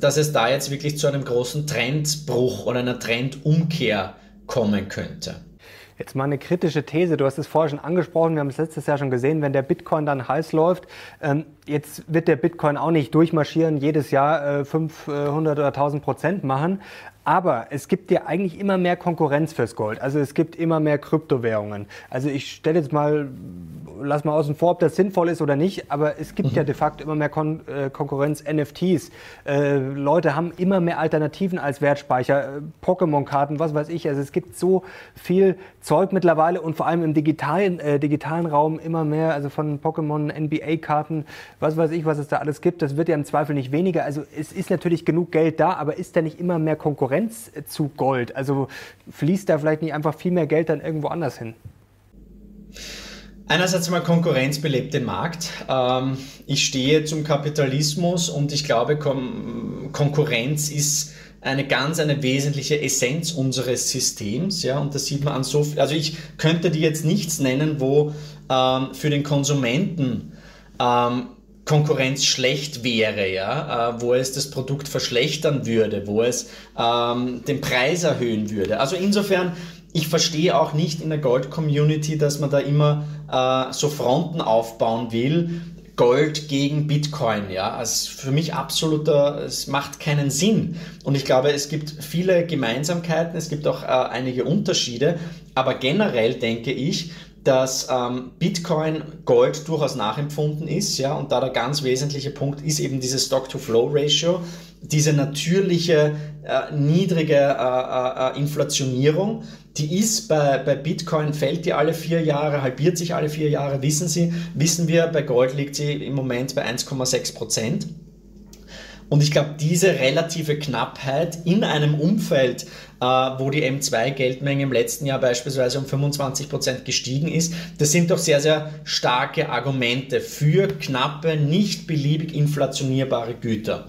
dass es da jetzt wirklich zu einem großen Trendbruch oder einer Trendumkehr kommen könnte. Jetzt mal eine kritische These. Du hast es vorher schon angesprochen. Wir haben es letztes Jahr schon gesehen, wenn der Bitcoin dann heiß läuft. Ähm, jetzt wird der Bitcoin auch nicht durchmarschieren, jedes Jahr äh, 500 oder 1000 Prozent machen. Aber es gibt ja eigentlich immer mehr Konkurrenz fürs Gold. Also es gibt immer mehr Kryptowährungen. Also ich stelle jetzt mal, lass mal außen vor, ob das sinnvoll ist oder nicht, aber es gibt mhm. ja de facto immer mehr Kon äh, Konkurrenz, NFTs. Äh, Leute haben immer mehr Alternativen als Wertspeicher, äh, Pokémon-Karten, was weiß ich. Also es gibt so viel Zeug mittlerweile und vor allem im digitalen, äh, digitalen Raum immer mehr, also von Pokémon, NBA-Karten, was weiß ich, was es da alles gibt. Das wird ja im Zweifel nicht weniger. Also es ist natürlich genug Geld da, aber ist da nicht immer mehr Konkurrenz? Konkurrenz zu Gold? Also fließt da vielleicht nicht einfach viel mehr Geld dann irgendwo anders hin? Einerseits mal Konkurrenz belebt den Markt. Ähm, ich stehe zum Kapitalismus und ich glaube, Konkurrenz ist eine ganz, eine wesentliche Essenz unseres Systems, ja, und das sieht man an so viel, also ich könnte dir jetzt nichts nennen, wo ähm, für den Konsumenten ähm, Konkurrenz schlecht wäre, ja, äh, wo es das Produkt verschlechtern würde, wo es den Preis erhöhen würde. Also insofern, ich verstehe auch nicht in der Gold-Community, dass man da immer äh, so Fronten aufbauen will. Gold gegen Bitcoin, ja. Also für mich absoluter, es macht keinen Sinn. Und ich glaube, es gibt viele Gemeinsamkeiten, es gibt auch äh, einige Unterschiede. Aber generell denke ich, dass ähm, Bitcoin Gold durchaus nachempfunden ist, ja, und da der ganz wesentliche Punkt ist eben diese Stock-to-Flow-Ratio, diese natürliche äh, niedrige äh, äh, Inflationierung, die ist bei, bei Bitcoin, fällt die alle vier Jahre, halbiert sich alle vier Jahre, wissen Sie, wissen wir, bei Gold liegt sie im Moment bei 1,6 Prozent. Und ich glaube, diese relative Knappheit in einem Umfeld, äh, wo die M2-Geldmenge im letzten Jahr beispielsweise um 25 Prozent gestiegen ist, das sind doch sehr, sehr starke Argumente für knappe, nicht beliebig inflationierbare Güter.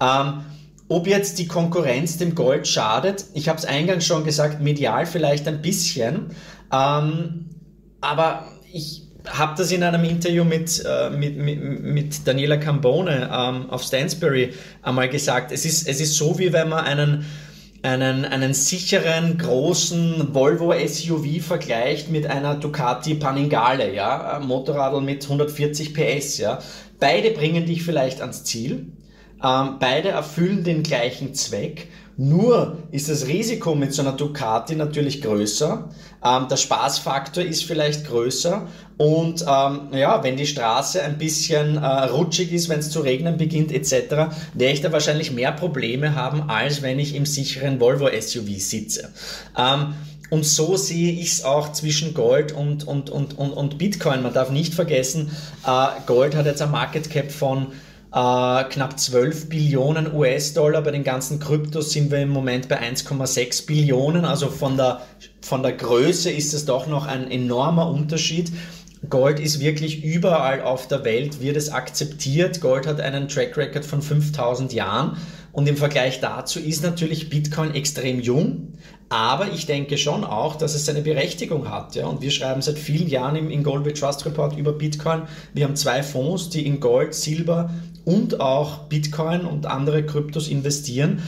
Ähm, ob jetzt die Konkurrenz dem Gold schadet, ich habe es eingangs schon gesagt, medial vielleicht ein bisschen, ähm, aber ich habe das in einem Interview mit, äh, mit, mit, mit, Daniela Cambone ähm, auf Stansbury einmal gesagt. Es ist, es ist so, wie wenn man einen, einen, einen sicheren, großen Volvo SUV vergleicht mit einer Ducati Panigale, ja, Motorradl mit 140 PS, ja. Beide bringen dich vielleicht ans Ziel, ähm, beide erfüllen den gleichen Zweck. Nur ist das Risiko mit so einer Ducati natürlich größer. Ähm, der Spaßfaktor ist vielleicht größer. Und ähm, ja, wenn die Straße ein bisschen äh, rutschig ist, wenn es zu regnen beginnt etc., werde ich da wahrscheinlich mehr Probleme haben, als wenn ich im sicheren Volvo SUV sitze. Ähm, und so sehe ich es auch zwischen Gold und, und, und, und, und Bitcoin. Man darf nicht vergessen, äh, Gold hat jetzt ein Market Cap von äh, knapp 12 Billionen US-Dollar. Bei den ganzen Kryptos sind wir im Moment bei 1,6 Billionen. Also von der, von der Größe ist es doch noch ein enormer Unterschied. Gold ist wirklich überall auf der Welt, wird es akzeptiert. Gold hat einen Track Record von 5000 Jahren. Und im Vergleich dazu ist natürlich Bitcoin extrem jung, aber ich denke schon auch, dass es seine Berechtigung hat. Ja? Und wir schreiben seit vielen Jahren im, im Gold Trust Report über Bitcoin. Wir haben zwei Fonds, die in Gold, Silber und auch Bitcoin und andere Kryptos investieren.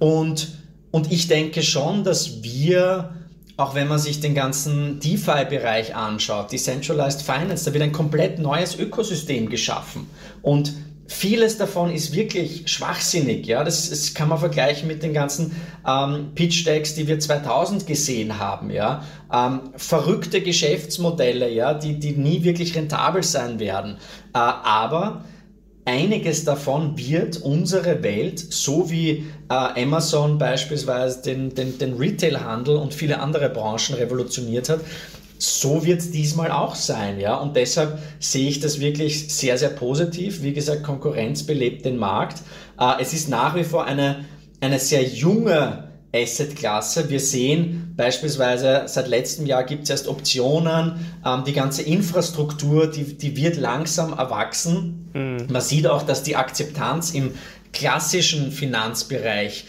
Und, und ich denke schon, dass wir, auch wenn man sich den ganzen DeFi-Bereich anschaut, Decentralized Finance, da wird ein komplett neues Ökosystem geschaffen. Und vieles davon ist wirklich schwachsinnig. Ja? Das, das kann man vergleichen mit den ganzen ähm, Pitch-Decks, die wir 2000 gesehen haben. Ja? Ähm, verrückte Geschäftsmodelle, ja? die, die nie wirklich rentabel sein werden. Äh, aber einiges davon wird unsere Welt, so wie äh, Amazon beispielsweise den, den, den Retailhandel und viele andere Branchen revolutioniert hat, so wird es diesmal auch sein, ja. Und deshalb sehe ich das wirklich sehr, sehr positiv. Wie gesagt, Konkurrenz belebt den Markt. Äh, es ist nach wie vor eine, eine sehr junge Assetklasse. Wir sehen beispielsweise, seit letztem Jahr gibt es erst Optionen, ähm, die ganze Infrastruktur, die, die wird langsam erwachsen. Mhm. Man sieht auch, dass die Akzeptanz im klassischen Finanzbereich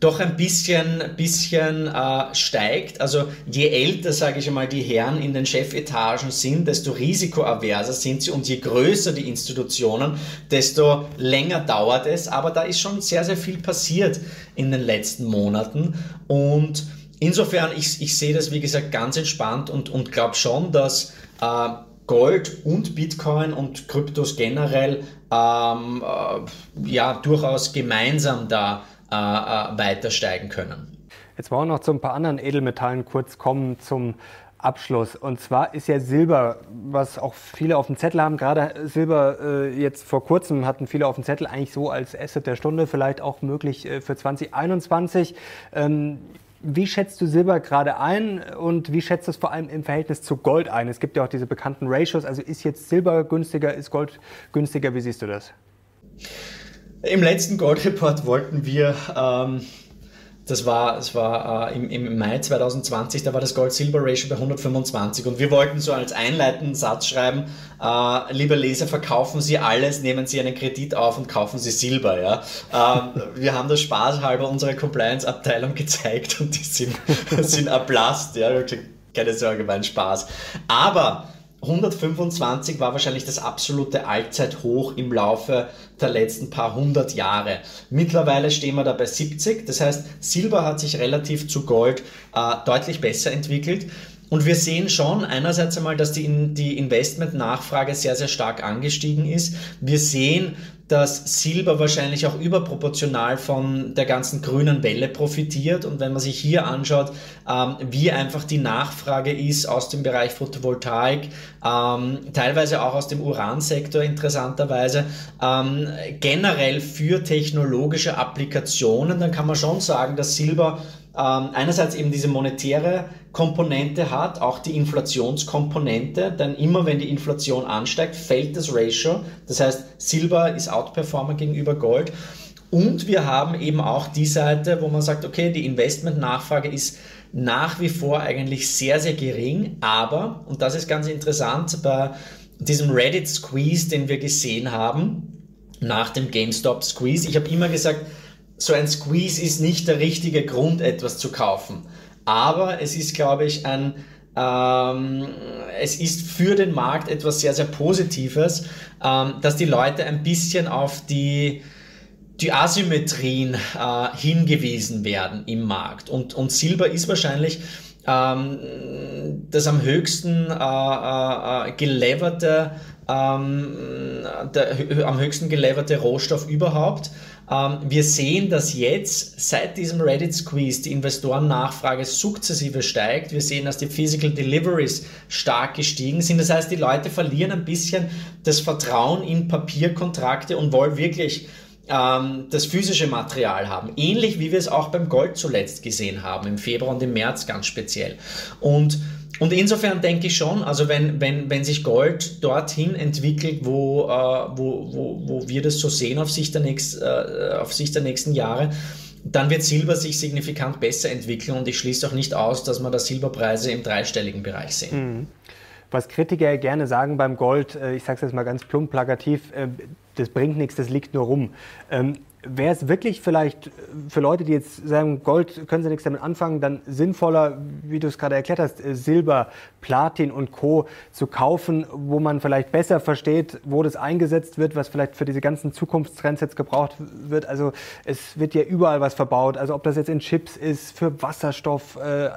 doch ein bisschen, bisschen äh, steigt. Also je älter, sage ich einmal, die Herren in den Chefetagen sind, desto risikoaverser sind sie und je größer die Institutionen, desto länger dauert es. Aber da ist schon sehr, sehr viel passiert in den letzten Monaten und insofern, ich, ich sehe das, wie gesagt, ganz entspannt und, und glaube schon, dass äh, Gold und Bitcoin und Kryptos generell ähm, äh, ja durchaus gemeinsam da weiter steigen können. Jetzt wollen wir noch zu ein paar anderen Edelmetallen kurz kommen zum Abschluss. Und zwar ist ja Silber, was auch viele auf dem Zettel haben, gerade Silber äh, jetzt vor kurzem hatten viele auf dem Zettel eigentlich so als Asset der Stunde, vielleicht auch möglich äh, für 2021. Ähm, wie schätzt du Silber gerade ein und wie schätzt du es vor allem im Verhältnis zu Gold ein? Es gibt ja auch diese bekannten Ratios. Also ist jetzt Silber günstiger, ist Gold günstiger? Wie siehst du das? Im letzten Gold Report wollten wir, ähm, das war, das war äh, im, im, Mai 2020, da war das Gold-Silber-Ratio bei 125 und wir wollten so als einleitenden Satz schreiben, äh, liebe Leser, verkaufen Sie alles, nehmen Sie einen Kredit auf und kaufen Sie Silber. Ja? Ähm, wir haben das spaßhalber unserer Compliance-Abteilung gezeigt und die sind, sind erblasst. Ja? Keine Sorge, mein Spaß. Aber 125 war wahrscheinlich das absolute Allzeithoch im Laufe der letzten paar hundert Jahre. Mittlerweile stehen wir da bei 70. Das heißt, Silber hat sich relativ zu Gold äh, deutlich besser entwickelt. Und wir sehen schon einerseits einmal, dass die, die Investmentnachfrage sehr, sehr stark angestiegen ist. Wir sehen, dass Silber wahrscheinlich auch überproportional von der ganzen grünen Welle profitiert. Und wenn man sich hier anschaut, ähm, wie einfach die Nachfrage ist aus dem Bereich Photovoltaik, ähm, teilweise auch aus dem Uransektor interessanterweise, ähm, generell für technologische Applikationen, dann kann man schon sagen, dass Silber ähm, einerseits eben diese monetäre Komponente hat, auch die Inflationskomponente, denn immer wenn die Inflation ansteigt, fällt das Ratio. Das heißt, Silber ist Outperformer gegenüber Gold. Und wir haben eben auch die Seite, wo man sagt, okay, die Investmentnachfrage ist nach wie vor eigentlich sehr, sehr gering, aber, und das ist ganz interessant, bei diesem Reddit Squeeze, den wir gesehen haben, nach dem GameStop Squeeze, ich habe immer gesagt, so ein Squeeze ist nicht der richtige Grund, etwas zu kaufen. Aber es ist, glaube ich, ein, ähm, es ist für den Markt etwas sehr, sehr Positives, ähm, dass die Leute ein bisschen auf die, die Asymmetrien äh, hingewiesen werden im Markt. Und, und Silber ist wahrscheinlich ähm, das am höchsten äh, äh, äh geleverte, ähm, der am höchsten geleverte Rohstoff überhaupt. Ähm, wir sehen, dass jetzt seit diesem Reddit Squeeze die Investorennachfrage sukzessive steigt. Wir sehen, dass die Physical Deliveries stark gestiegen sind. Das heißt, die Leute verlieren ein bisschen das Vertrauen in Papierkontrakte und wollen wirklich ähm, das physische Material haben. Ähnlich wie wir es auch beim Gold zuletzt gesehen haben, im Februar und im März ganz speziell. Und und insofern denke ich schon, also wenn, wenn, wenn sich Gold dorthin entwickelt, wo, äh, wo, wo, wo wir das so sehen auf Sicht, der nächst, äh, auf Sicht der nächsten Jahre, dann wird Silber sich signifikant besser entwickeln und ich schließe auch nicht aus, dass wir da Silberpreise im dreistelligen Bereich sehen. Mhm. Was Kritiker gerne sagen beim Gold, äh, ich sage es jetzt mal ganz plump plakativ, äh, das bringt nichts, das liegt nur rum. Wäre es wirklich vielleicht für Leute, die jetzt sagen, Gold können sie nichts damit anfangen, dann sinnvoller, wie du es gerade erklärt hast, Silber, Platin und Co. zu kaufen, wo man vielleicht besser versteht, wo das eingesetzt wird, was vielleicht für diese ganzen Zukunftstrends jetzt gebraucht wird. Also es wird ja überall was verbaut. Also ob das jetzt in Chips ist, für Wasserstoff, äh,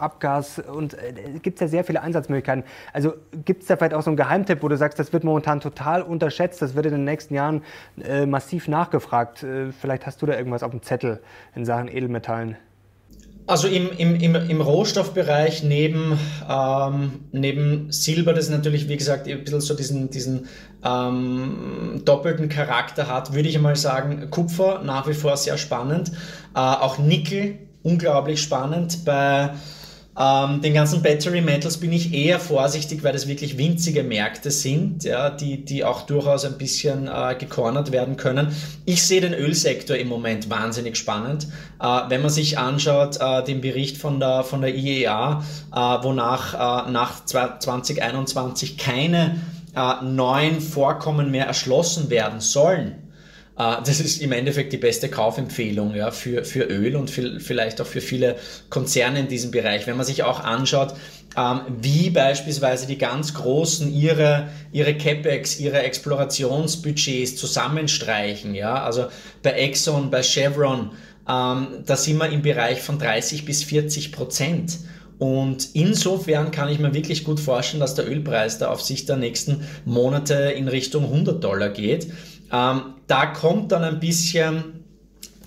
Abgas und äh, gibt ja sehr viele Einsatzmöglichkeiten. Also gibt es da vielleicht auch so einen Geheimtipp, wo du sagst, das wird momentan total unterschätzt, das wird in den nächsten Jahren äh, massiv nachgefragt. Äh, vielleicht hast du da irgendwas auf dem Zettel in Sachen Edelmetallen. Also im, im, im, im Rohstoffbereich neben, ähm, neben Silber, das natürlich, wie gesagt, ein bisschen so diesen, diesen ähm, doppelten Charakter hat, würde ich einmal sagen, Kupfer nach wie vor sehr spannend. Äh, auch Nickel unglaublich spannend. Bei ähm, den ganzen Battery Metals bin ich eher vorsichtig, weil das wirklich winzige Märkte sind, ja, die, die auch durchaus ein bisschen äh, gecornert werden können. Ich sehe den Ölsektor im Moment wahnsinnig spannend. Äh, wenn man sich anschaut, äh, den Bericht von der, von der IEA, äh, wonach äh, nach 2021 keine äh, neuen Vorkommen mehr erschlossen werden sollen, das ist im Endeffekt die beste Kaufempfehlung ja, für, für Öl und für, vielleicht auch für viele Konzerne in diesem Bereich. Wenn man sich auch anschaut, ähm, wie beispielsweise die ganz Großen ihre, ihre CapEx, ihre Explorationsbudgets zusammenstreichen, ja, also bei Exxon, bei Chevron, ähm, da sind wir im Bereich von 30 bis 40 Prozent. Und insofern kann ich mir wirklich gut vorstellen, dass der Ölpreis da auf sich der nächsten Monate in Richtung 100 Dollar geht. Ähm, da kommt dann ein bisschen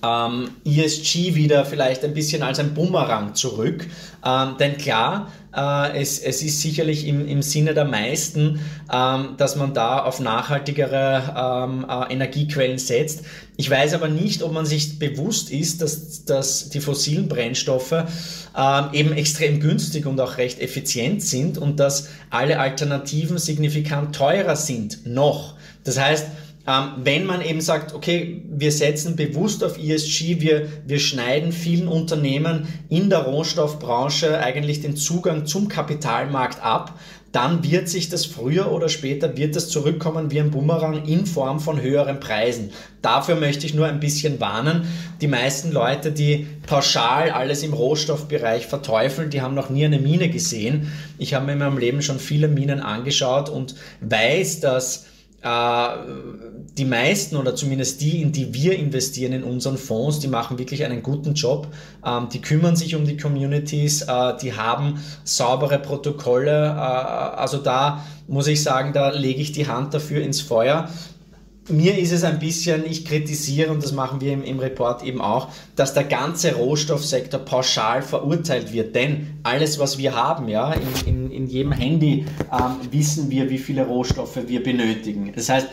ähm, ESG wieder vielleicht ein bisschen als ein Bumerang zurück. Ähm, denn klar, äh, es, es ist sicherlich im, im Sinne der meisten, ähm, dass man da auf nachhaltigere ähm, äh, Energiequellen setzt. Ich weiß aber nicht, ob man sich bewusst ist, dass, dass die fossilen Brennstoffe ähm, eben extrem günstig und auch recht effizient sind und dass alle Alternativen signifikant teurer sind noch. Das heißt, wenn man eben sagt, okay, wir setzen bewusst auf ESG, wir, wir schneiden vielen Unternehmen in der Rohstoffbranche eigentlich den Zugang zum Kapitalmarkt ab, dann wird sich das früher oder später wird das zurückkommen wie ein Bumerang in Form von höheren Preisen. Dafür möchte ich nur ein bisschen warnen. Die meisten Leute, die pauschal alles im Rohstoffbereich verteufeln, die haben noch nie eine Mine gesehen. Ich habe mir in meinem Leben schon viele Minen angeschaut und weiß, dass die meisten oder zumindest die, in die wir investieren in unseren Fonds, die machen wirklich einen guten Job. Ähm, die kümmern sich um die Communities, äh, die haben saubere Protokolle. Äh, also da muss ich sagen, da lege ich die Hand dafür ins Feuer mir ist es ein bisschen, ich kritisiere, und das machen wir im, im, Report eben auch, dass der ganze Rohstoffsektor pauschal verurteilt wird. Denn alles, was wir haben, ja, in, in, in jedem Handy ähm, wissen wir, wie viele Rohstoffe wir benötigen. Das heißt,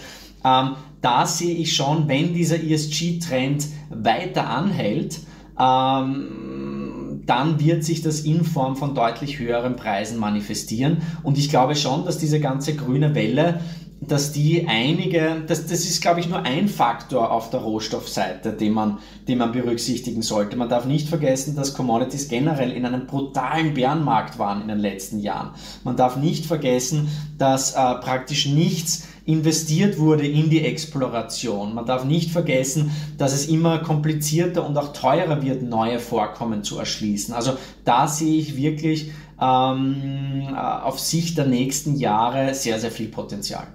ähm, da sehe ich schon, wenn dieser ESG-Trend weiter anhält, ähm, dann wird sich das in Form von deutlich höheren Preisen manifestieren. Und ich glaube schon, dass diese ganze grüne Welle dass die einige, das, das ist glaube ich nur ein Faktor auf der Rohstoffseite, den man, den man berücksichtigen sollte. Man darf nicht vergessen, dass Commodities generell in einem brutalen Bärenmarkt waren in den letzten Jahren. Man darf nicht vergessen, dass äh, praktisch nichts investiert wurde in die Exploration. Man darf nicht vergessen, dass es immer komplizierter und auch teurer wird, neue Vorkommen zu erschließen. Also da sehe ich wirklich ähm, äh, auf Sicht der nächsten Jahre sehr, sehr viel Potenzial.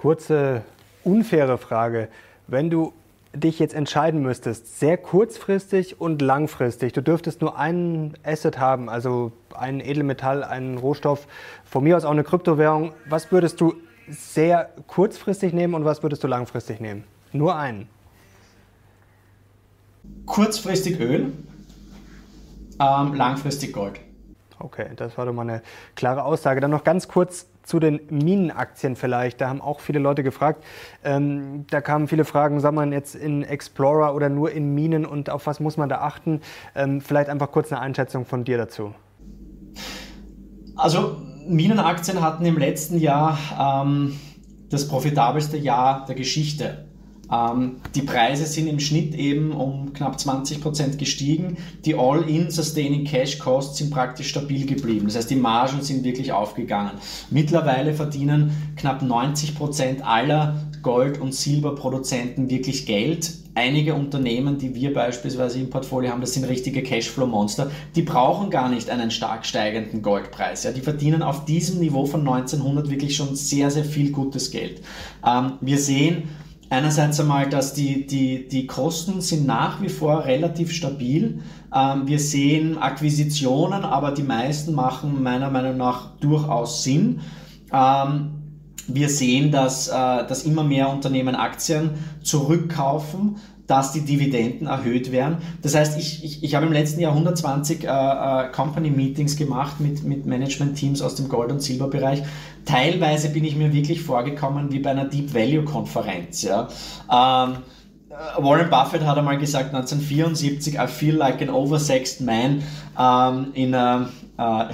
Kurze, unfaire Frage. Wenn du dich jetzt entscheiden müsstest, sehr kurzfristig und langfristig, du dürftest nur einen Asset haben, also ein Edelmetall, einen Rohstoff, von mir aus auch eine Kryptowährung, was würdest du sehr kurzfristig nehmen und was würdest du langfristig nehmen? Nur einen. Kurzfristig Öl, ähm, langfristig Gold. Okay, das war doch mal eine klare Aussage. Dann noch ganz kurz zu den Minenaktien vielleicht. Da haben auch viele Leute gefragt. Ähm, da kamen viele Fragen, soll man jetzt in Explorer oder nur in Minen und auf was muss man da achten? Ähm, vielleicht einfach kurz eine Einschätzung von dir dazu. Also Minenaktien hatten im letzten Jahr ähm, das profitabelste Jahr der Geschichte. Ähm, die Preise sind im Schnitt eben um knapp 20 Prozent gestiegen. Die All-in Sustaining Cash Costs sind praktisch stabil geblieben. Das heißt, die Margen sind wirklich aufgegangen. Mittlerweile verdienen knapp 90 Prozent aller Gold- und Silberproduzenten wirklich Geld. Einige Unternehmen, die wir beispielsweise im Portfolio haben, das sind richtige Cashflow-Monster, die brauchen gar nicht einen stark steigenden Goldpreis. Ja, die verdienen auf diesem Niveau von 1900 wirklich schon sehr, sehr viel gutes Geld. Ähm, wir sehen, Einerseits einmal, dass die, die, die Kosten sind nach wie vor relativ stabil. Ähm, wir sehen Akquisitionen, aber die meisten machen meiner Meinung nach durchaus Sinn. Ähm, wir sehen, dass, äh, dass immer mehr Unternehmen Aktien zurückkaufen dass die Dividenden erhöht werden. Das heißt, ich, ich, ich habe im letzten Jahr 120 äh, äh, Company Meetings gemacht mit, mit Management-Teams aus dem Gold- und Silberbereich. Teilweise bin ich mir wirklich vorgekommen wie bei einer Deep Value-Konferenz. Ja. Ähm, äh, Warren Buffett hat einmal gesagt, 1974, I feel like an oversexed man ähm, in a,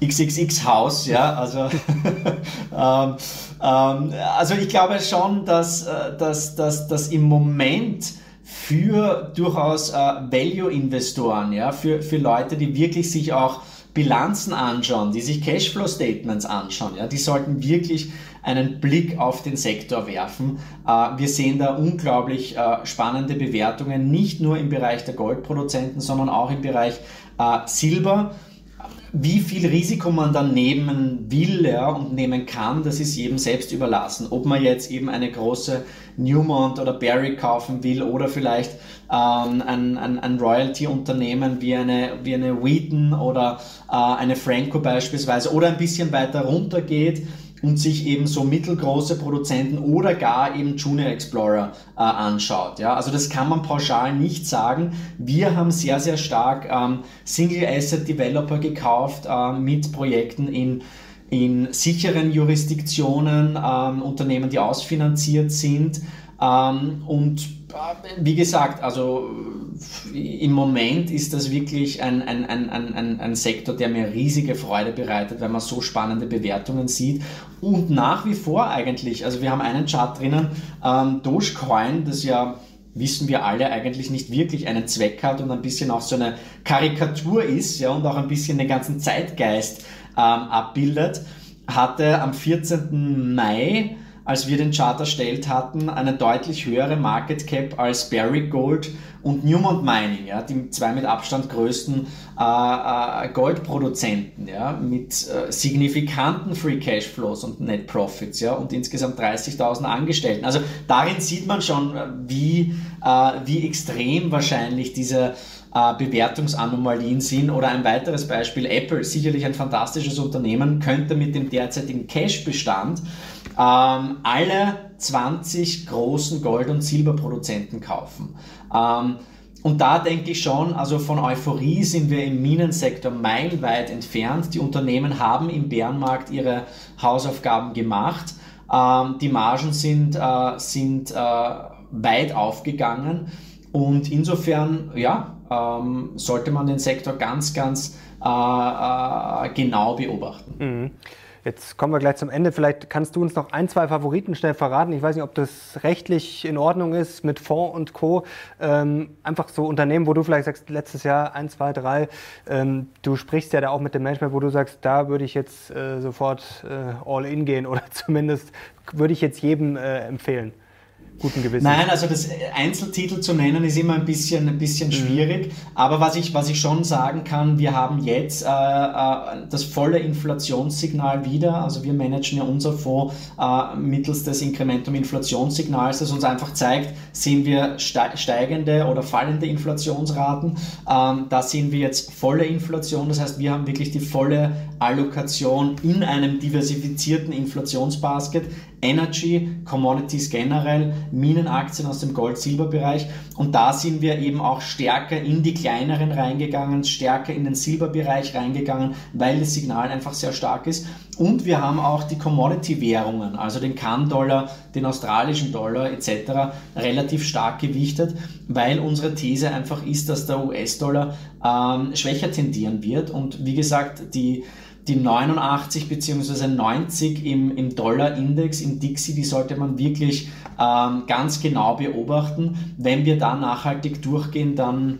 XXX-Haus, ja, also, ähm, ähm, also ich glaube schon, dass, äh, dass, dass, dass im Moment für durchaus äh, Value-Investoren, ja, für, für Leute, die wirklich sich auch Bilanzen anschauen, die sich Cashflow-Statements anschauen, ja, die sollten wirklich einen Blick auf den Sektor werfen. Äh, wir sehen da unglaublich äh, spannende Bewertungen, nicht nur im Bereich der Goldproduzenten, sondern auch im Bereich äh, Silber wie viel Risiko man dann nehmen will ja, und nehmen kann, das ist jedem selbst überlassen. Ob man jetzt eben eine große Newmont oder Barrick kaufen will oder vielleicht ähm, ein, ein, ein Royalty-Unternehmen wie eine, wie eine Wheaton oder äh, eine Franco beispielsweise oder ein bisschen weiter runter geht und sich eben so mittelgroße Produzenten oder gar eben Junior Explorer äh, anschaut. Ja? Also das kann man pauschal nicht sagen. Wir haben sehr, sehr stark ähm, Single Asset Developer gekauft äh, mit Projekten in in sicheren Jurisdiktionen, ähm, Unternehmen, die ausfinanziert sind ähm, und wie gesagt, also im Moment ist das wirklich ein, ein, ein, ein, ein Sektor, der mir riesige Freude bereitet, weil man so spannende Bewertungen sieht. Und nach wie vor eigentlich, also wir haben einen Chart drinnen, ähm, Dogecoin, das ja wissen wir alle eigentlich nicht wirklich einen Zweck hat und ein bisschen auch so eine Karikatur ist ja, und auch ein bisschen den ganzen Zeitgeist ähm, abbildet, hatte am 14. Mai als wir den Chart erstellt hatten, eine deutlich höhere Market Cap als Barrick Gold und Newmont Mining, ja, die zwei mit Abstand größten äh, äh, Goldproduzenten, ja, mit äh, signifikanten Free Cash Flows und Net Profits, ja, und insgesamt 30.000 Angestellten. Also darin sieht man schon, äh, wie, äh, wie extrem wahrscheinlich diese äh, Bewertungsanomalien sind. Oder ein weiteres Beispiel, Apple, sicherlich ein fantastisches Unternehmen, könnte mit dem derzeitigen Cash-Bestand ähm, alle 20 großen Gold- und Silberproduzenten kaufen. Ähm, und da denke ich schon, also von Euphorie sind wir im Minensektor meilenweit entfernt. Die Unternehmen haben im Bärenmarkt ihre Hausaufgaben gemacht. Ähm, die Margen sind, äh, sind äh, weit aufgegangen. Und insofern, ja, ähm, sollte man den Sektor ganz, ganz äh, äh genau beobachten. Mhm. Jetzt kommen wir gleich zum Ende. Vielleicht kannst du uns noch ein, zwei Favoriten schnell verraten. Ich weiß nicht, ob das rechtlich in Ordnung ist mit Fonds und Co. Ähm, einfach so Unternehmen, wo du vielleicht sagst, letztes Jahr ein, zwei, drei. Ähm, du sprichst ja da auch mit dem Management, wo du sagst, da würde ich jetzt äh, sofort äh, all in gehen oder zumindest würde ich jetzt jedem äh, empfehlen guten Gewissen. Nein, also das Einzeltitel zu nennen ist immer ein bisschen, ein bisschen mhm. schwierig. Aber was ich, was ich schon sagen kann, wir haben jetzt äh, äh, das volle Inflationssignal wieder. Also wir managen ja unser Fonds äh, mittels des Incrementum-Inflationssignals, das uns einfach zeigt, sehen wir steigende oder fallende Inflationsraten. Ähm, da sehen wir jetzt volle Inflation. Das heißt, wir haben wirklich die volle Allokation in einem diversifizierten Inflationsbasket. Energy, Commodities generell, Minenaktien aus dem Gold-Silber-Bereich. Und da sind wir eben auch stärker in die kleineren reingegangen, stärker in den Silberbereich reingegangen, weil das Signal einfach sehr stark ist. Und wir haben auch die Commodity-Währungen, also den Kann-Dollar, den australischen Dollar etc. relativ stark gewichtet, weil unsere These einfach ist, dass der US-Dollar ähm, schwächer tendieren wird. Und wie gesagt, die die 89 bzw. 90 im, im Dollar-Index, im Dixie, die sollte man wirklich ähm, ganz genau beobachten. Wenn wir da nachhaltig durchgehen, dann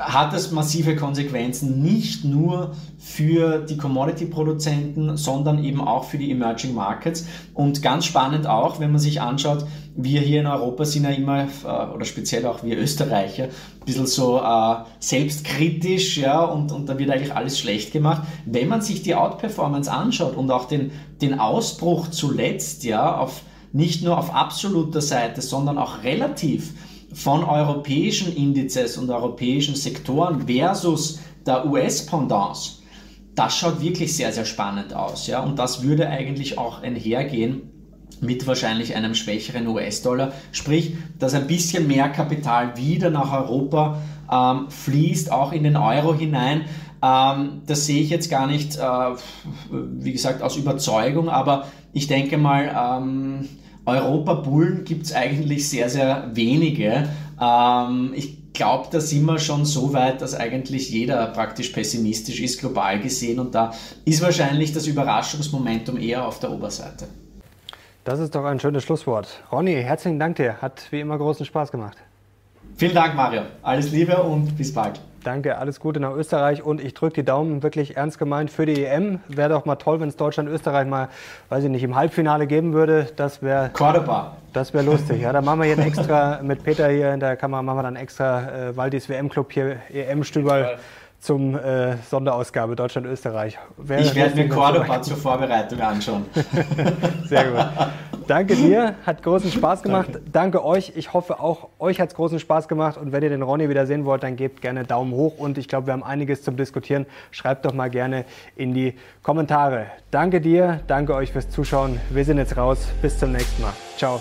hat das massive Konsequenzen nicht nur für die Commodity-Produzenten, sondern eben auch für die Emerging Markets. Und ganz spannend auch, wenn man sich anschaut, wir hier in Europa sind ja immer, äh, oder speziell auch wir Österreicher, ein bisschen so äh, selbstkritisch, ja, und, und da wird eigentlich alles schlecht gemacht. Wenn man sich die Outperformance anschaut und auch den, den Ausbruch zuletzt, ja, auf, nicht nur auf absoluter Seite, sondern auch relativ, von europäischen Indizes und europäischen Sektoren versus der US-Pendance, das schaut wirklich sehr, sehr spannend aus. Ja? Und das würde eigentlich auch einhergehen mit wahrscheinlich einem schwächeren US-Dollar. Sprich, dass ein bisschen mehr Kapital wieder nach Europa ähm, fließt, auch in den Euro hinein. Ähm, das sehe ich jetzt gar nicht, äh, wie gesagt, aus Überzeugung, aber ich denke mal, ähm, Europa-Bullen gibt es eigentlich sehr, sehr wenige. Ähm, ich glaube, da sind wir schon so weit, dass eigentlich jeder praktisch pessimistisch ist, global gesehen. Und da ist wahrscheinlich das Überraschungsmomentum eher auf der Oberseite. Das ist doch ein schönes Schlusswort. Ronny, herzlichen Dank dir. Hat wie immer großen Spaß gemacht. Vielen Dank, Mario. Alles Liebe und bis bald. Danke, alles Gute nach Österreich und ich drücke die Daumen wirklich ernst gemeint für die EM. Wäre doch mal toll, wenn es Deutschland-Österreich mal, weiß ich nicht, im Halbfinale geben würde. Das wäre. Cordoba. Das wäre lustig. Ja, da machen wir hier extra mit Peter hier in der Kamera machen wir dann extra äh, Waldis WM-Club hier EM-Stüberl zum äh, Sonderausgabe Deutschland-Österreich. Ich werde mir Cordoba zur Vorbereitung anschauen. Sehr gut. Danke dir, hat großen Spaß gemacht. Danke. Danke euch. Ich hoffe auch euch hat es großen Spaß gemacht. Und wenn ihr den Ronny wieder sehen wollt, dann gebt gerne Daumen hoch. Und ich glaube, wir haben einiges zum Diskutieren. Schreibt doch mal gerne in die Kommentare. Danke dir, danke euch fürs Zuschauen. Wir sind jetzt raus. Bis zum nächsten Mal. Ciao.